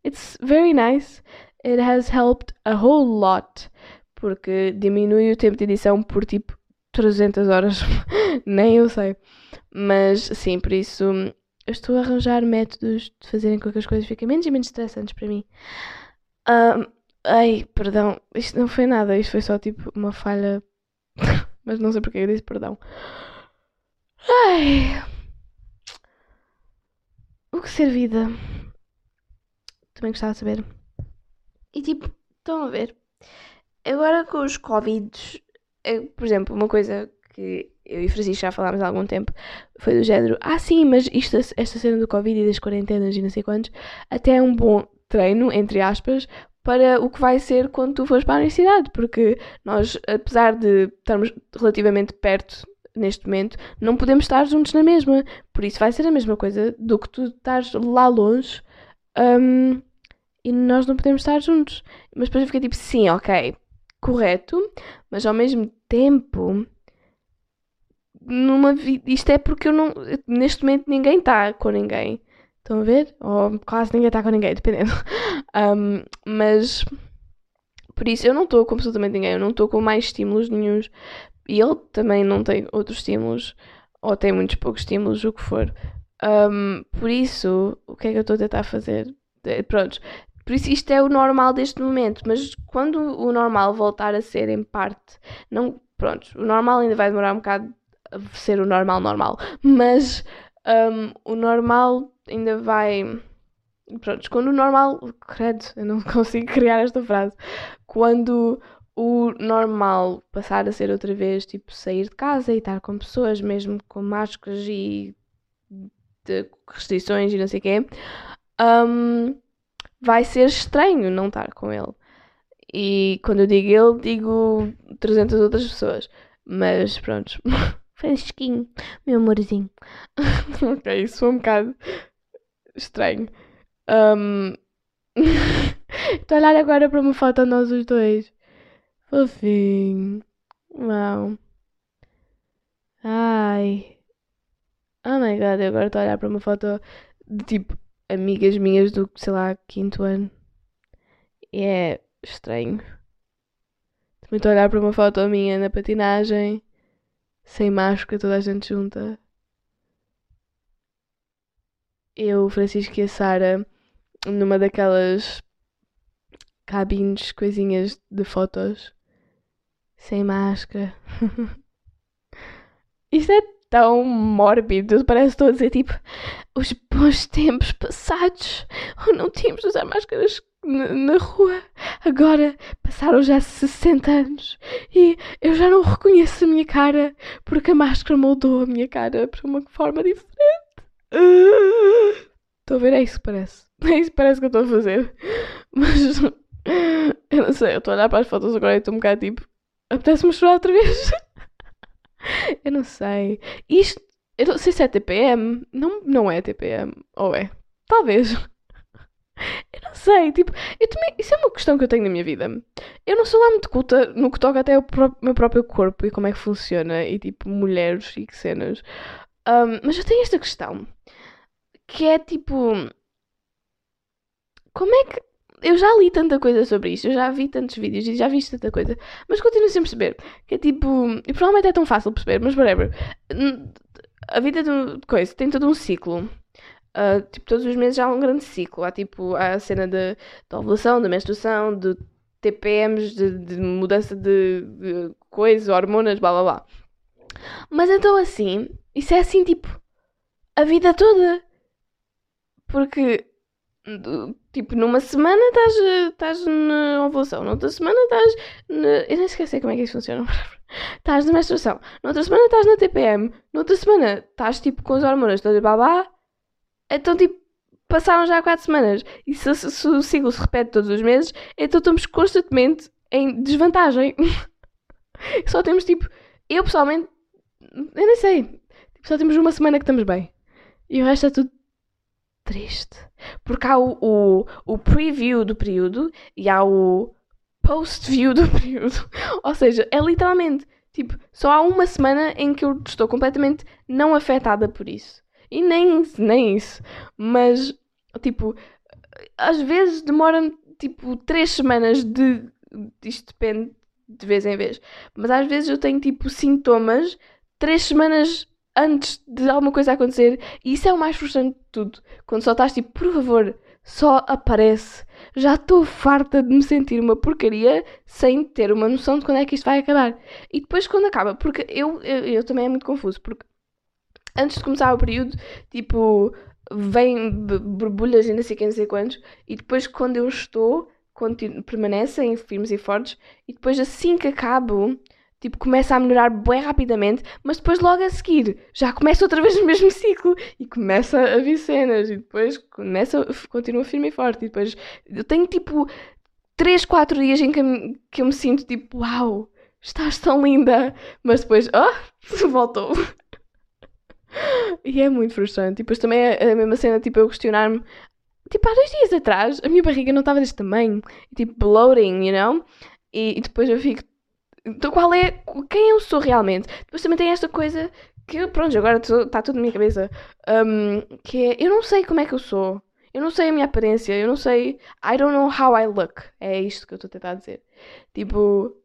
B: It's very nice it has helped a whole lot. Porque diminui o tempo de edição por tipo 300 horas. Nem eu sei. Mas sim, por isso eu estou a arranjar métodos de fazerem com que as coisas fiquem menos e menos estressantes para mim. Um, ai, perdão. Isto não foi nada. Isto foi só tipo uma falha. Mas não sei porque eu disse perdão. Ai. O que ser vida? Também gostava de saber. E tipo, estão a ver? Agora com os Covids, é, por exemplo, uma coisa que eu e Francisco já falámos há algum tempo foi do género: ah, sim, mas isto, esta cena do Covid e das quarentenas e não sei quantos, até é um bom treino, entre aspas, para o que vai ser quando tu fores para a universidade, porque nós, apesar de estarmos relativamente perto neste momento, não podemos estar juntos na mesma. Por isso vai ser a mesma coisa do que tu estás lá longe. Um, e nós não podemos estar juntos. Mas depois eu fiquei tipo, sim, ok, correto, mas ao mesmo tempo, numa isto é porque eu não. Neste momento ninguém está com ninguém. Estão a ver? Ou quase ninguém está com ninguém, dependendo. Um, mas por isso eu não estou com absolutamente ninguém, eu não estou com mais estímulos nenhums. E ele também não tem outros estímulos, ou tem muitos poucos estímulos, o que for. Um, por isso, o que é que eu estou a tentar fazer? Pronto, por isso isto é o normal deste momento, mas quando o normal voltar a ser em parte, não, pronto, o normal ainda vai demorar um bocado a ser o normal normal, mas um, o normal ainda vai pronto, quando o normal, credo, eu não consigo criar esta frase. Quando o normal passar a ser outra vez, tipo, sair de casa e estar com pessoas, mesmo com máscaras e restrições e não sei o quê, um, vai ser estranho não estar com ele. E quando eu digo ele, digo 300 outras pessoas. Mas pronto. Francisquinho, meu amorzinho. ok, isso foi um bocado estranho. Um... Estou a olhar agora para uma foto de nós os dois. Fofinho. Uau. Ai. Oh my god, eu agora estou a olhar para uma foto de tipo amigas minhas do, sei lá, quinto ano. E é estranho. Também estou a olhar para uma foto minha na patinagem, sem máscara, toda a gente junta. Eu, Francisco e a Sara, numa daquelas cabines, coisinhas de fotos, sem máscara. Isto é tão mórbido, parece estou a dizer tipo os bons tempos passados, ou não tínhamos de usar máscaras na, rua. Agora passaram já 60 anos e eu já não reconheço a minha cara porque a máscara moldou a minha cara para uma forma diferente. Estou a ver, é isso que parece. É isso que parece que eu estou a fazer. Mas eu não sei, eu estou a olhar para as fotos agora e estou um bocado tipo. Apetece-me chorar outra vez. eu não sei. Isto, eu não sei se é TPM. Não, não é TPM. Ou é? Talvez. Eu não sei, tipo, também, isso é uma questão que eu tenho na minha vida. Eu não sou lá muito culta no que toca até o pró meu próprio corpo e como é que funciona, e tipo, mulheres e cenas. Um, mas eu tenho esta questão, que é tipo, como é que. Eu já li tanta coisa sobre isto, eu já vi tantos vídeos e já vi tanta coisa, mas continuo sem perceber. Que é tipo. E provavelmente é tão fácil perceber, mas whatever. A vida de coisa tem todo um ciclo. Uh, tipo, todos os meses há um grande ciclo. Há tipo a cena de ovulação, de menstruação, de TPMs, de, de mudança de, de coisas, hormonas, blá blá blá. Mas então assim, isso é assim tipo a vida toda. Porque tipo, numa semana estás, estás na ovulação, noutra semana estás na... Eu nem esqueci como é que isso funciona. estás na menstruação, noutra semana estás na TPM, noutra semana estás tipo com as hormonas todas babá. Então tipo, passaram já quatro semanas. E se, se, se o ciclo se repete todos os meses, então estamos constantemente em desvantagem. Só temos tipo, eu pessoalmente, eu nem sei, só temos uma semana que estamos bem. E o resto é tudo triste. Porque há o, o, o preview do período e há o post-view do período. Ou seja, é literalmente, tipo, só há uma semana em que eu estou completamente não afetada por isso. E nem, nem isso. Mas, tipo, às vezes demora tipo três semanas de. Isto depende de vez em vez. Mas às vezes eu tenho tipo sintomas três semanas antes de alguma coisa acontecer. E isso é o mais frustrante de tudo. Quando só estás tipo, por favor, só aparece. Já estou farta de me sentir uma porcaria sem ter uma noção de quando é que isto vai acabar. E depois quando acaba, porque eu, eu, eu também é muito confuso, porque antes de começar o período, tipo, vem borbulhas não sei quem, sei quantos, e depois quando eu estou, permanecem firmes e fortes, e depois assim que acabo, tipo, começa a melhorar bem rapidamente, mas depois logo a seguir já começa outra vez o mesmo ciclo e começa a vir cenas e depois começa, continua firme e forte e depois eu tenho tipo 3, 4 dias em que, que eu me sinto tipo, uau, estás tão linda, mas depois, oh, voltou. e é muito frustrante. E depois também é a mesma cena, tipo, eu questionar-me, tipo, há dois dias atrás a minha barriga não estava deste tamanho, tipo, bloating, you know? E, e depois eu fico, então, qual é. Quem eu sou realmente? Depois também tem esta coisa que, pronto, agora está tudo na minha cabeça. Um, que é. Eu não sei como é que eu sou. Eu não sei a minha aparência. Eu não sei. I don't know how I look. É isto que eu estou a tentar dizer. Tipo.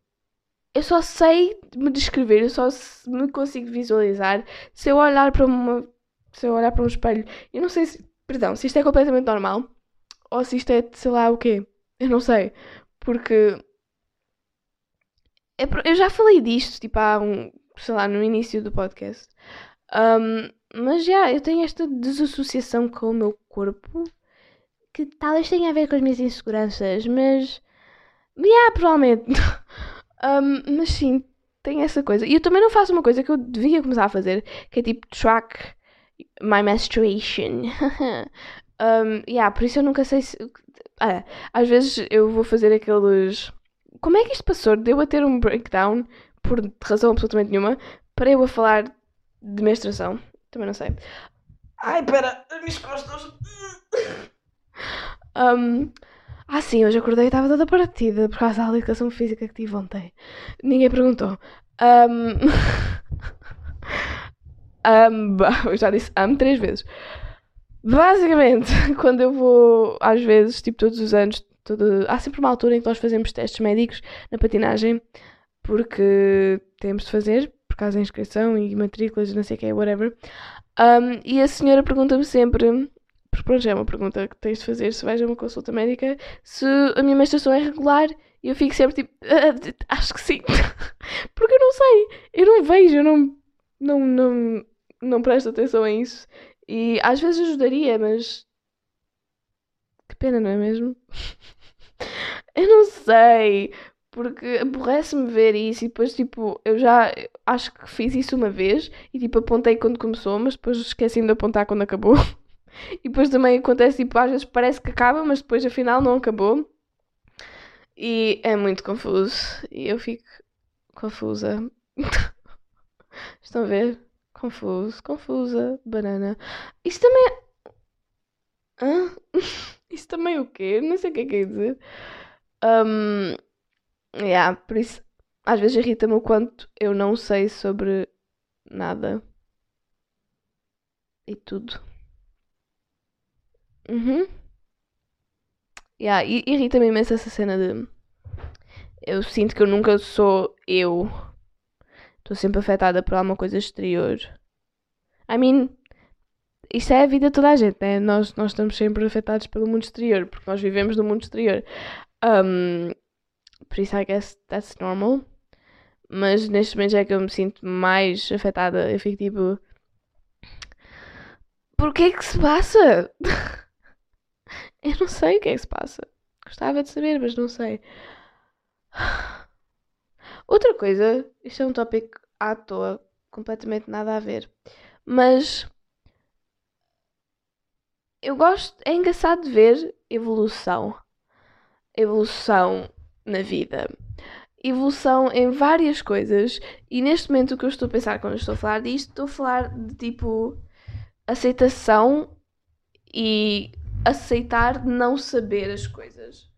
B: Eu só sei me descrever. Eu só me consigo visualizar se eu olhar para uma. Se eu olhar para um espelho. Eu não sei se. Perdão, se isto é completamente normal. Ou se isto é, sei lá, o quê. Eu não sei. Porque eu já falei disto, tipo, há um, sei lá, no início do podcast. Um, mas já, eu tenho esta desassociação com o meu corpo que talvez tenha a ver com as minhas inseguranças, mas. Yeah, provavelmente. um, mas sim, tem essa coisa. E eu também não faço uma coisa que eu devia começar a fazer, que é tipo track my menstruation. um, yeah, por isso eu nunca sei se. Ah, às vezes eu vou fazer aqueles como é que isto passou? Deu a ter um breakdown por razão absolutamente nenhuma para eu a falar de menstruação. Também não sei. Ai, pera, as minhas costas. um, ah, sim, hoje acordei e estava toda partida por causa da educação física que tive ontem. Ninguém perguntou. Um, um, eu já disse amo três vezes. Basicamente, quando eu vou, às vezes, tipo todos os anos, todo... há sempre uma altura em que nós fazemos testes médicos na patinagem, porque temos de fazer, por causa da inscrição e matrículas, não sei o que, whatever. Um, e a senhora pergunta-me sempre, porque pronto, é uma pergunta que tens de fazer se vais a uma consulta médica, se a minha menstruação é regular. E eu fico sempre tipo, ah, acho que sim. porque eu não sei, eu não vejo, eu não, não, não, não presto atenção a isso. E às vezes ajudaria, mas que pena, não é mesmo? Eu não sei. Porque aborrece-me ver isso e depois, tipo, eu já acho que fiz isso uma vez e, tipo, apontei quando começou, mas depois esqueci-me de apontar quando acabou. E depois também acontece, tipo, às vezes parece que acaba, mas depois afinal não acabou. E é muito confuso. E eu fico confusa. Estão a ver? Confuso, confusa, banana. Isso também é. Hã? Isso também é o quê? Não sei o que é que quer dizer. Um, yeah, por isso, às vezes irrita-me o quanto eu não sei sobre nada. E tudo. Uhum. Yeah, irrita-me imenso essa cena de. Eu sinto que eu nunca sou eu. Estou sempre afetada por alguma coisa exterior. I mean, isto é a vida de toda a gente, né? Nós, nós estamos sempre afetados pelo mundo exterior, porque nós vivemos no mundo exterior. Um, por isso, I guess that's normal. Mas neste momento é que eu me sinto mais afetada. Eu fico tipo. Porquê que se passa? eu não sei o que é que se passa. Gostava de saber, mas não sei. Outra coisa, isto é um tópico à toa, completamente nada a ver. Mas eu gosto, é engraçado de ver evolução. Evolução na vida. Evolução em várias coisas. E neste momento o que eu estou a pensar quando estou a falar disto, estou a falar de tipo aceitação e aceitar não saber as coisas.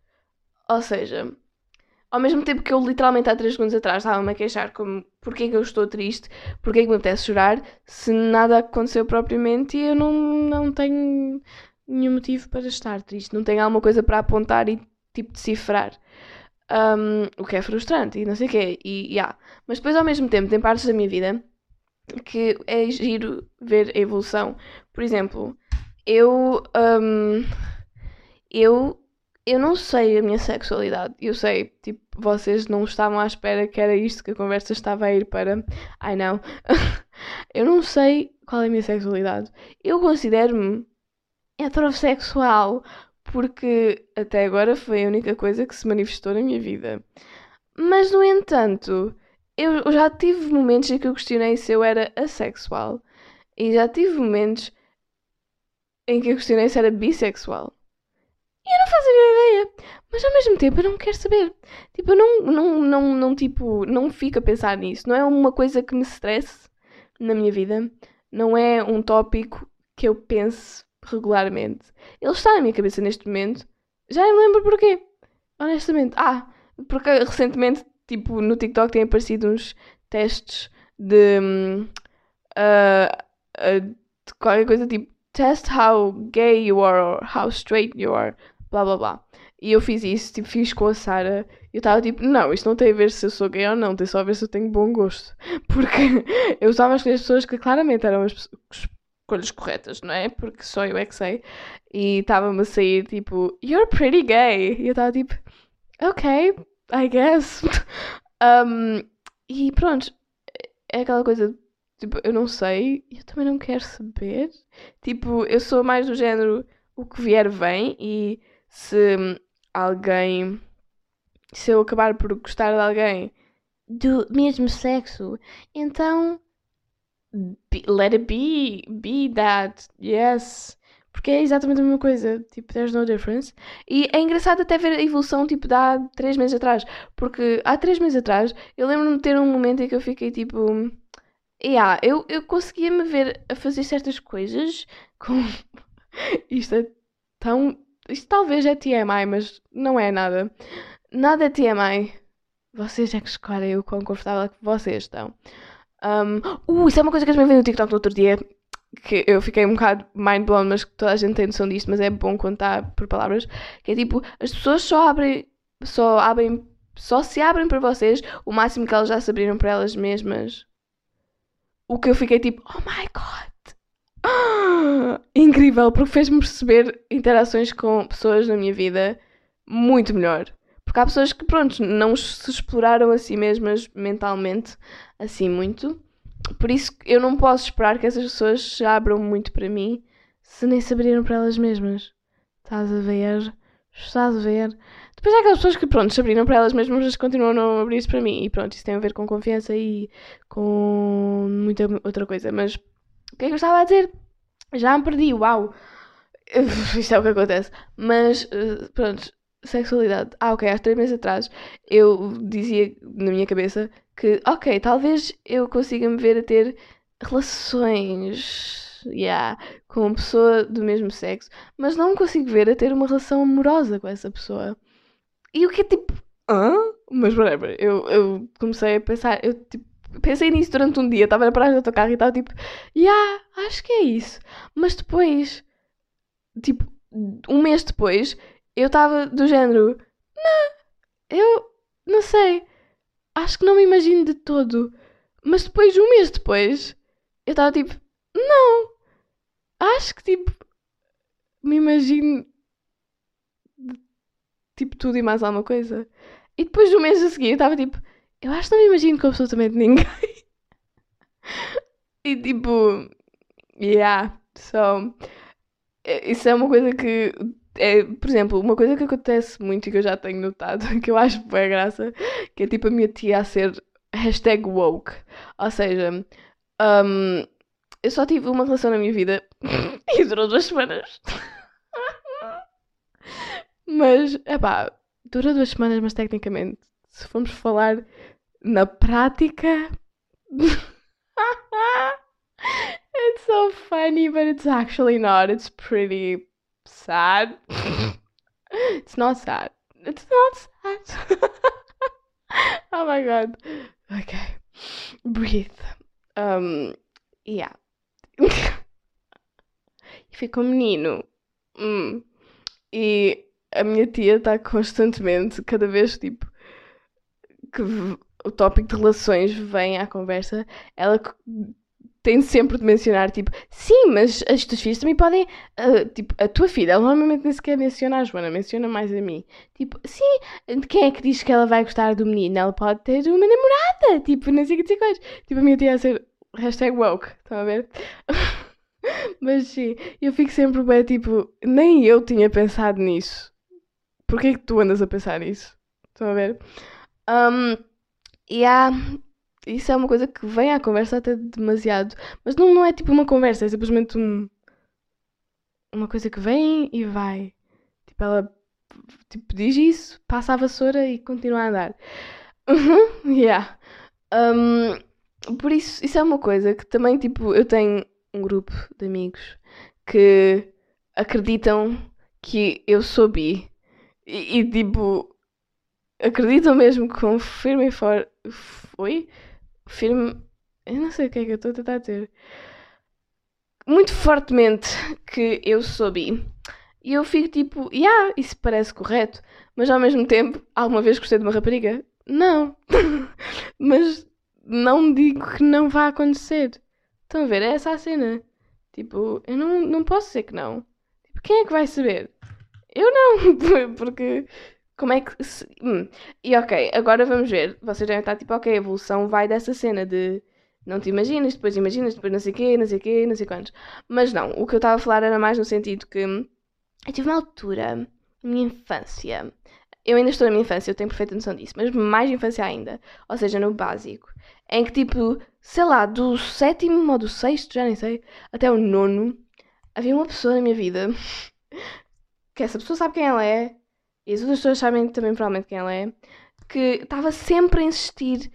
B: Ou seja, ao mesmo tempo que eu literalmente há 3 segundos atrás estava-me a queixar como porque é que eu estou triste, porque é que me apetece chorar, se nada aconteceu propriamente e eu não, não tenho nenhum motivo para estar triste, não tenho alguma coisa para apontar e tipo decifrar. Um, o que é frustrante e não sei o quê. E, yeah. Mas depois ao mesmo tempo tem partes da minha vida que é giro ver a evolução. Por exemplo, eu. Um, eu. Eu não sei a minha sexualidade. Eu sei, tipo, vocês não estavam à espera que era isto que a conversa estava a ir para. Ai não. eu não sei qual é a minha sexualidade. Eu considero-me heterossexual porque até agora foi a única coisa que se manifestou na minha vida. Mas, no entanto, eu já tive momentos em que eu questionei se eu era assexual. E já tive momentos em que eu questionei se era bissexual. E eu não faço a minha ideia. Mas ao mesmo tempo eu não quero saber. Tipo, eu não, não, não, não, tipo, não fico a pensar nisso. Não é uma coisa que me estresse na minha vida. Não é um tópico que eu pense regularmente. Ele está na minha cabeça neste momento. Já me lembro porquê. Honestamente. Ah, porque recentemente, tipo, no TikTok têm aparecido uns testes de. Uh, uh, de qualquer coisa tipo. Test how gay you are or how straight you are. Blá blá blá. E eu fiz isso, tipo, fiz com a Sara. Eu estava tipo, não, isto não tem a ver se eu sou gay ou não, tem só a ver se eu tenho bom gosto. Porque eu estava a escolher as pessoas que claramente eram as escolhas corretas, não é? Porque só eu é que sei. E estava-me a sair tipo, you're pretty gay. E eu estava tipo, ok, I guess. um, e pronto, é aquela coisa, tipo, eu não sei, eu também não quero saber. Tipo, eu sou mais do género, o que vier vem e se alguém, se eu acabar por gostar de alguém do mesmo sexo, então be, let it be, be that, yes. Porque é exatamente a mesma coisa, tipo, there's no difference. E é engraçado até ver a evolução, tipo, de há 3 meses atrás. Porque há 3 meses atrás, eu lembro-me de ter um momento em que eu fiquei tipo. Yeah, eu, eu conseguia me ver a fazer certas coisas com. Isto é tão. Isto talvez é TMI, mas não é nada. Nada é TMI. Vocês é que escolhem o quão confortável que vocês estão. Um, uh, isso é uma coisa que eu também vi no TikTok no outro dia. Que eu fiquei um bocado mind blown, mas que toda a gente tem noção disto, mas é bom contar por palavras. Que é tipo, as pessoas só abrem, só abrem, só se abrem para vocês o máximo que elas já se abriram para elas mesmas. O que eu fiquei tipo, oh my god! Ah, incrível, porque fez-me perceber interações com pessoas na minha vida muito melhor. Porque há pessoas que, pronto, não se exploraram a si mesmas mentalmente assim muito. Por isso eu não posso esperar que essas pessoas se abram muito para mim se nem se abriram para elas mesmas. Estás a ver? Estás a ver? Depois há aquelas pessoas que, pronto, se abriram para elas mesmas, mas continuam a não abrir-se para mim. E pronto, isso tem a ver com confiança e com muita outra coisa. Mas o que é que eu estava a dizer? Já me perdi, uau! Isto é o que acontece. Mas, eh, pronto, sexualidade. Ah, ok, há três meses atrás eu dizia na minha cabeça que, ok, talvez eu consiga me ver a ter relações yeah, com uma pessoa do mesmo sexo, mas não me consigo ver a ter uma relação amorosa com essa pessoa. E o que é tipo. Hã? Mas whatever, eu, eu comecei a pensar, eu tipo, pensei nisso durante um dia, estava na paragem do autocarro e estava tipo, yeah, acho que é isso. Mas depois, tipo, um mês depois, eu estava do género, não, eu não sei, acho que não me imagino de todo. Mas depois, um mês depois, eu estava tipo, não, acho que tipo, me imagino tipo tudo e mais alguma coisa. E depois, um mês a seguir, eu estava tipo, eu acho que não me imagino com absolutamente ninguém. e tipo, yeah, so, isso é uma coisa que é, por exemplo, uma coisa que acontece muito e que eu já tenho notado, que eu acho boa graça, que é tipo a minha tia a ser hashtag woke. Ou seja, um, eu só tive uma relação na minha vida e durou duas semanas. mas, é pá, dura duas semanas, mas tecnicamente, se formos falar na prática. it's so funny, but it's actually not. It's pretty sad. it's not sad. It's not sad. oh my god. Okay. Breathe. Um, yeah. e fica um menino. Hum. E a minha tia está constantemente, cada vez tipo que o tópico de relações vem à conversa, ela tem sempre de mencionar, tipo, sim, mas as tuas filhas também podem, uh, tipo, a tua filha, ela normalmente nem sequer menciona a Joana, menciona mais a mim. Tipo, sim, quem é que diz que ela vai gostar do menino? Ela pode ter uma namorada, tipo, não sei o que dizer coisas. Tipo, a minha tia a ser hashtag woke, estão a ver? mas sim, eu fico sempre bem, tipo, nem eu tinha pensado nisso. Porquê que tu andas a pensar nisso? Estão a ver? Um, e há isso é uma coisa que vem à conversa até demasiado. Mas não, não é tipo uma conversa, é simplesmente um, uma coisa que vem e vai. Tipo, ela tipo, diz isso, passa a vassoura e continua a andar. Yeah. Um, por isso, isso é uma coisa que também, tipo, eu tenho um grupo de amigos que acreditam que eu sou bi. E, e tipo, acreditam mesmo com firme e. Foi? Firme. Eu não sei o que é que eu estou a tentar dizer. Muito fortemente que eu sou bi. E eu fico tipo, yeah, isso parece correto. Mas ao mesmo tempo, alguma vez gostei de uma rapariga? Não. mas não digo que não vá acontecer. Estão a ver? É essa a cena. Tipo, eu não, não posso dizer que não. Tipo, quem é que vai saber? Eu não, porque como é que. Se... Hum. E ok, agora vamos ver. Vocês devem estar tipo, ok, a evolução vai dessa cena de não te imaginas, depois imaginas, depois não sei quê, não sei quê, não sei quantos. Mas não, o que eu estava a falar era mais no sentido que eu tive uma altura, na minha infância. Eu ainda estou na minha infância, eu tenho perfeita noção disso, mas mais infância ainda. Ou seja, no básico. Em que tipo, sei lá, do sétimo ou do sexto, já nem sei, até o nono, havia uma pessoa na minha vida que essa pessoa sabe quem ela é, e as outras pessoas sabem também provavelmente quem ela é, que estava sempre a insistir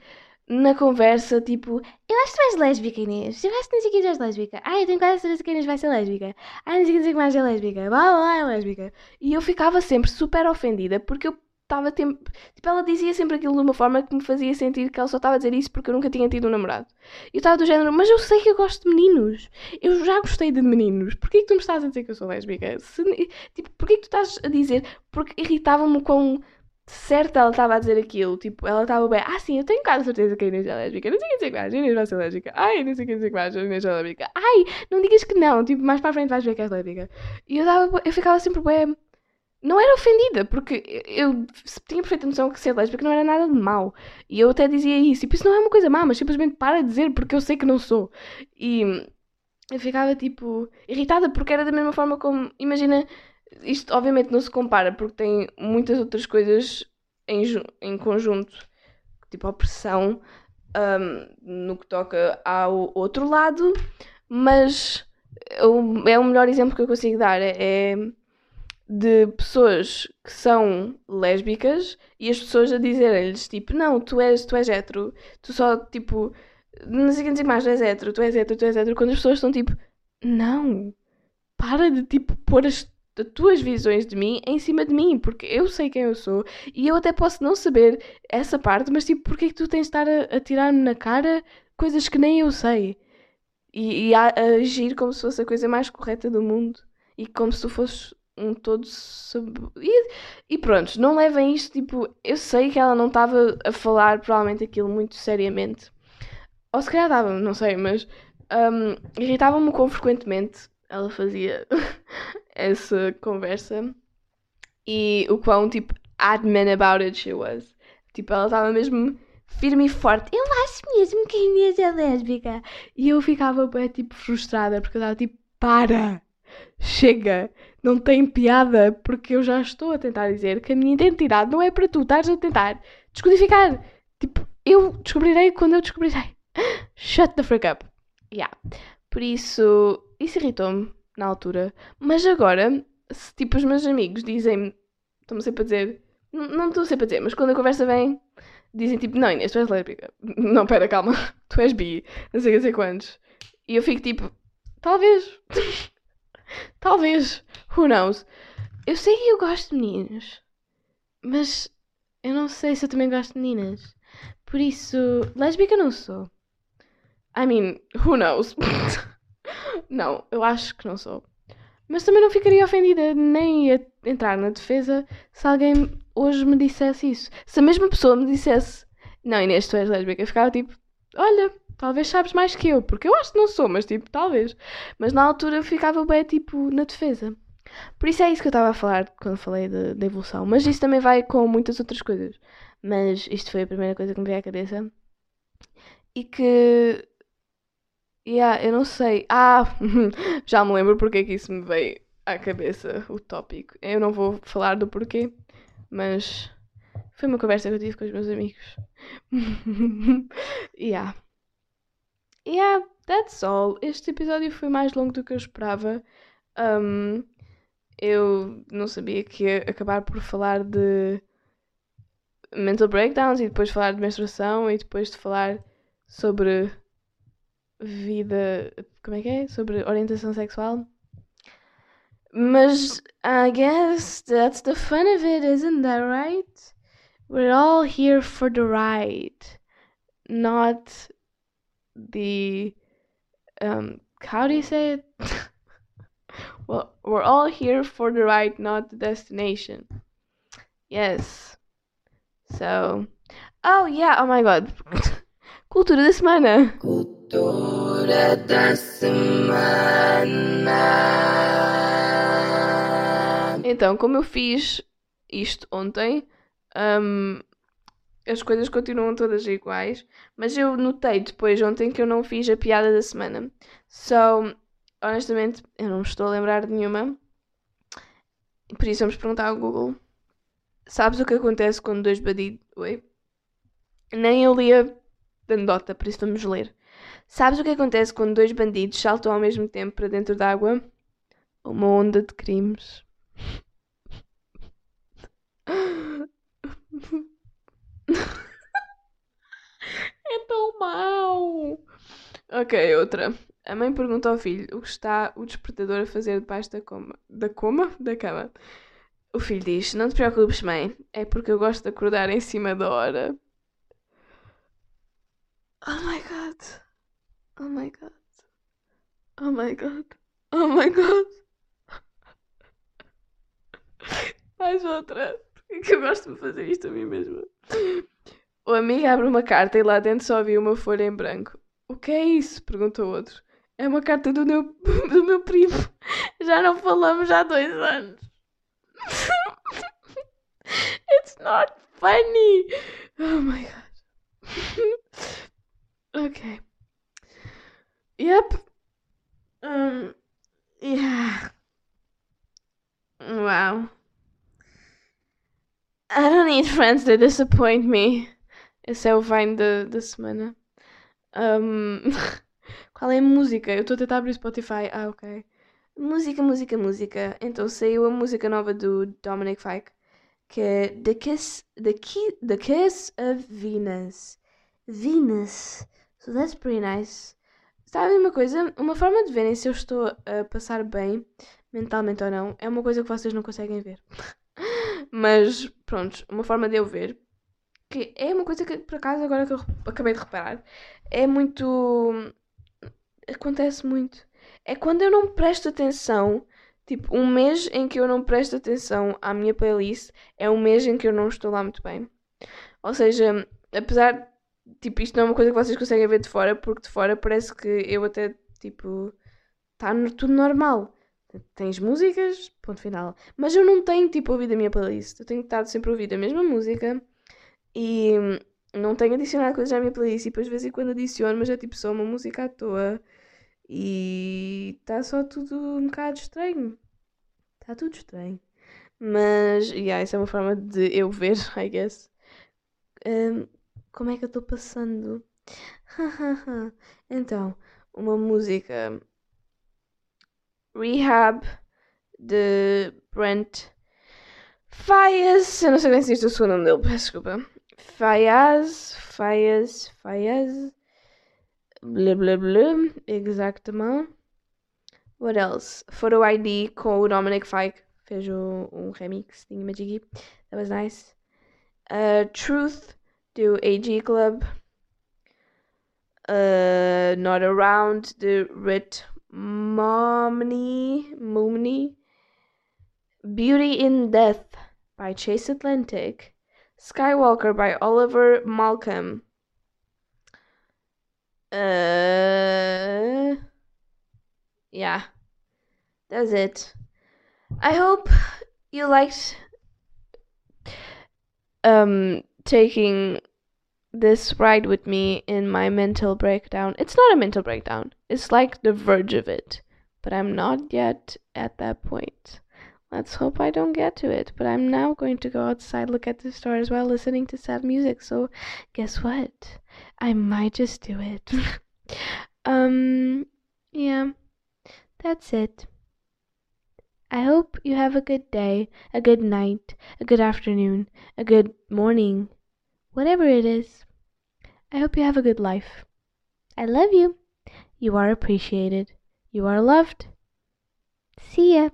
B: na conversa, tipo, eu acho que tu és lésbica, Inês. Eu acho que não sei que és lésbica. Ai, eu tenho quase certeza que a Inês vai ser lésbica. Ai, não sei que mais é lésbica. Blá, blá, é lésbica. E eu ficava sempre super ofendida porque eu estava tempo. Tipo, ela dizia sempre aquilo de uma forma que me fazia sentir que ela só estava a dizer isso porque eu nunca tinha tido um namorado. E eu estava do género, mas eu sei que eu gosto de meninos. Eu já gostei de meninos. Porquê que tu me estás a dizer que eu sou lésbica? Se, tipo, porquê que tu estás a dizer? Porque irritava-me com certa ela estava a dizer aquilo. Tipo, ela estava bem, ah sim, eu tenho quase certeza que a Inês é lésbica. Não sei o que dizer mais, a Inês vai ser lésbica. Ai, não sei o que dizer mais, a Inês é lésbica. Ai, não digas que não. Tipo, mais para a frente vais ver que és lésbica. E eu, tava, eu ficava sempre bem não era ofendida, porque eu tinha perfeita noção que ser lésbica não era nada de mau. E eu até dizia isso. Tipo, isso não é uma coisa má, mas simplesmente para de dizer porque eu sei que não sou. E eu ficava, tipo, irritada porque era da mesma forma como, imagina, isto obviamente não se compara porque tem muitas outras coisas em, em conjunto, tipo opressão, um, no que toca ao outro lado, mas o- é o melhor exemplo que eu consigo dar é, é de pessoas que são lésbicas e as pessoas a dizerem-lhes tipo, não, tu és, tu és hétero, tu só tipo, não sei o que dizer mais, tu és hétero, tu és hétero, tu és hétero, quando as pessoas estão tipo, não, para de tipo pôr as, as tuas visões de mim em cima de mim, porque eu sei quem eu sou e eu até posso não saber essa parte, mas tipo, porquê é que tu tens de estar a, a tirar-me na cara coisas que nem eu sei? E, e a, a agir como se fosse a coisa mais correta do mundo e como se tu fosses um todo sub... e, e pronto, não levem isto tipo, eu sei que ela não estava a falar provavelmente aquilo muito seriamente. Ou se calhar estava, não sei, mas hum, irritava-me quão frequentemente ela fazia essa conversa e o quão tipo admin about it she was. Tipo, ela estava mesmo firme e forte. Eu acho mesmo que a Inês é lésbica. E eu ficava tipo frustrada porque eu estava tipo, para! Chega! Não tem piada porque eu já estou a tentar dizer que a minha identidade não é para tu, estás a tentar descodificar. Tipo, eu descobrirei quando eu descobrirei. Shut the frick up. Yeah. Por isso, isso irritou-me na altura. Mas agora, se tipo os meus amigos dizem-me, estão-me sempre a dizer, não não estou sempre a dizer, mas quando a conversa vem, dizem tipo, não Inês, tu és lésbica. Não, pera, calma, tu és bi, não sei o que sei quantos. E eu fico tipo, talvez, talvez, who knows. Eu sei que eu gosto de meninos, mas eu não sei se eu também gosto de meninas. Por isso, lésbica não sou. I mean, who knows? não, eu acho que não sou. Mas também não ficaria ofendida nem ia entrar na defesa se alguém hoje me dissesse isso. Se a mesma pessoa me dissesse, não, Inês, tu és lésbica, eu ficava tipo, olha, talvez sabes mais que eu, porque eu acho que não sou, mas tipo, talvez. Mas na altura eu ficava bem, tipo, na defesa. Por isso é isso que eu estava a falar quando falei da evolução. Mas isso também vai com muitas outras coisas. Mas isto foi a primeira coisa que me veio à cabeça. E que. Yeah, eu não sei. Ah, já me lembro porque é que isso me veio à cabeça, o tópico. Eu não vou falar do porquê, mas foi uma conversa que eu tive com os meus amigos. yeah. Yeah, that's all. Este episódio foi mais longo do que eu esperava. Um, eu não sabia que ia acabar por falar de mental breakdowns e depois falar de menstruação e depois de falar sobre vida. Como é que é? Sobre orientação sexual. Mas I guess that's the fun of it, isn't that right? We're all here for the ride, not the. Um, how do you say it? well, we're all here for the ride, not the destination. Yes. So. Oh, yeah, oh my god. Cultura da semana.
A: Cultura da semana.
B: Então, como eu fiz isto ontem, hum, as coisas continuam todas iguais, mas eu notei depois ontem que eu não fiz a piada da semana. So, honestamente, eu não me estou a lembrar de nenhuma. Por isso vamos perguntar ao Google. Sabes o que acontece quando dois bandidos. Oi? Nem eu li a anedota, por isso vamos ler. Sabes o que acontece quando dois bandidos saltam ao mesmo tempo para dentro d'água? Uma onda de crimes. É tão mau. Ok, outra. A mãe pergunta ao filho o que está o despertador a fazer debaixo da coma. Da coma? Da cama. O filho diz: Não te preocupes, mãe. É porque eu gosto de acordar em cima da hora. Oh my god. Oh my god. Oh my god. Oh my god. Mais outra. Que eu gosto de fazer isto a mim mesma. O amigo abre uma carta e lá dentro só viu uma folha em branco. O que é isso? perguntou o outro. É uma carta do meu, do meu primo. Já não falamos há dois anos. It's not funny. Oh my god. ok. Yep. Um, yeah. Wow. I don't need friends that disappoint me. Esse é o Vine da, da semana. Um, qual é a música? Eu estou a tentar abrir o Spotify. Ah, ok. Música, música, música. Então saiu a música nova do Dominic Fike, que é The Kiss, The, Key, The Kiss of Venus. Venus. So that's pretty nice. Sabem uma coisa? Uma forma de verem se eu estou a passar bem, mentalmente ou não, é uma coisa que vocês não conseguem ver. Mas, pronto, uma forma de eu ver, que é uma coisa que, por acaso, agora que eu acabei de reparar, é muito. Acontece muito. É quando eu não presto atenção. Tipo, um mês em que eu não presto atenção à minha playlist é um mês em que eu não estou lá muito bem. Ou seja, apesar tipo, isto não é uma coisa que vocês conseguem ver de fora, porque de fora parece que eu até, tipo, está tudo normal. Tens músicas, ponto final. Mas eu não tenho, tipo, ouvido a minha playlist. Eu tenho estado sempre a ouvir a mesma música e não tenho adicionado coisas à minha playlist. E depois, de vez em quando, adiciono, mas é tipo só uma música à toa. E está só tudo um bocado estranho. Está tudo estranho. Mas, yeah, isso é uma forma de eu ver, I guess. Um, como é que eu estou passando? então, uma música Rehab de Brent Fayez. Eu não sei bem se isto é o nome dele, peço desculpa. Fayaz, Fayaz, Fayaz. Blá blá blá. Exactement. What else? Photo ID com o Dominic Fike. Fez um, um remix, tinha Majiggy. That was nice. Uh, Truth do AG Club. Uh, Not Around the Rit Momney Mooney. Beauty in Death by Chase Atlantic. Skywalker by Oliver Malcolm. Uh, yeah, that's it. I hope you liked um taking this ride with me in my mental breakdown. It's not a mental breakdown, it's like the verge of it. But I'm not yet at that point. Let's hope I don't get to it. But I'm now going to go outside, look at the stars while listening to sad music. So, guess what? I might just do it. um, yeah, that's it. I hope you have a good day, a good night, a good afternoon, a good morning, whatever it is. I hope you have a good life. I love you. You are appreciated. You are loved. See ya.